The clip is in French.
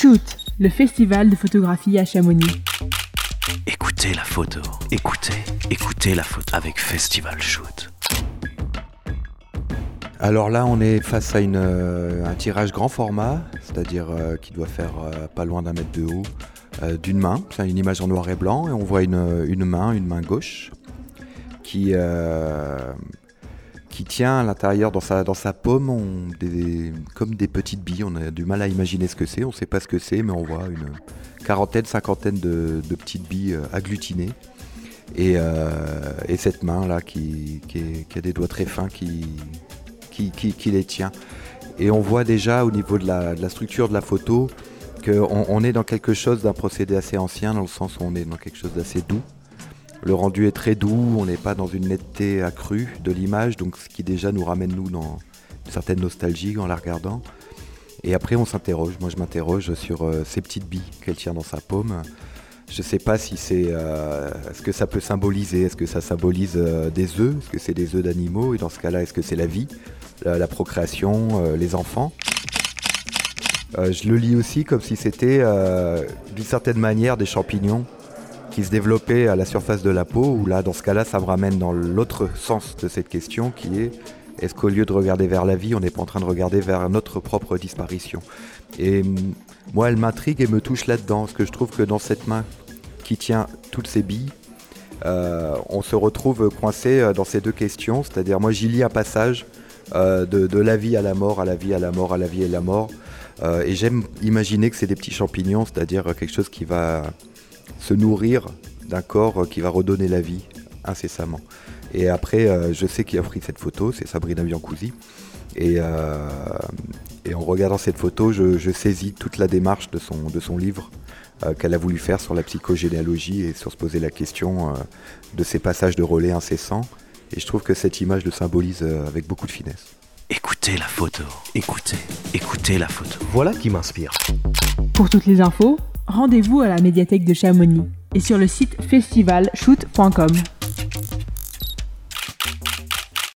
Shoot, le festival de photographie à Chamonix. Écoutez la photo. Écoutez, écoutez la photo avec Festival Shoot. Alors là, on est face à une, euh, un tirage grand format, c'est-à-dire euh, qui doit faire euh, pas loin d'un mètre de haut, euh, d'une main. C'est une image en noir et blanc et on voit une, une main, une main gauche, qui, euh, qui tient à l'intérieur dans sa, dans sa des, comme des petites billes. On a du mal à imaginer ce que c'est, on ne sait pas ce que c'est, mais on voit une quarantaine, cinquantaine de, petites billes euh, agglutinées. Et, euh, et cette main là qui, qui, a des doigts très fins qui, qui, les tient. Et on voit déjà au niveau de la, structure de la photo qu'on on est dans quelque chose d'un procédé assez ancien, dans le sens où on est dans quelque chose d'assez doux. Le rendu est très doux, on n'est pas dans une netteté accrue de l'image, donc ce qui déjà nous ramène nous dans une certaine nostalgie en la regardant. Et après on s'interroge, moi je m'interroge sur euh, ces petites billes qu'elle tient dans sa paume. Je ne sais pas si c'est euh, ce que ça peut symboliser. Est-ce que ça symbolise euh, des œufs Est-ce que c'est des œufs d'animaux Et dans ce cas-là, est-ce que c'est la vie, la, procréation, les enfants? Je le lis aussi comme si c'était d'une certaine manière des champignons se développaient à la surface de la peau. Ou là, dans ce cas-là, ça me ramène dans l'autre sens de cette question qui est est-ce qu'au lieu de regarder vers la vie, on n'est pas en train de regarder vers notre propre disparition? Et hum, moi, elle m'intrigue et me touche là-dedans, parce que je trouve que dans cette main qui tient toutes ces billes, euh, on se retrouve coincé euh, dans ces deux questions. C'est-à-dire, moi, j'y lis un passage euh, de, la vie à la mort, à la vie à la mort, à la vie et la mort. Et j'aime imaginer que c'est des petits champignons, c'est-à-dire quelque chose qui va se nourrir d'un corps qui va redonner la vie incessamment. Et après, euh, je sais qui a pris cette photo, c'est Sabrina Biancusi. Et, euh, et en regardant cette photo, je, je saisis toute la démarche de son, de son livre euh, qu'elle a voulu faire sur la psychogénéalogie et sur se poser la question euh, de ces passages de relais incessants. Et je trouve que cette image le symbolise euh, avec beaucoup de finesse. Écoutez la photo. Écoutez, écoutez la photo. Voilà qui m'inspire. Pour toutes les infos, rendez-vous à la médiathèque de Chamonix et sur le site festivalshoot.com.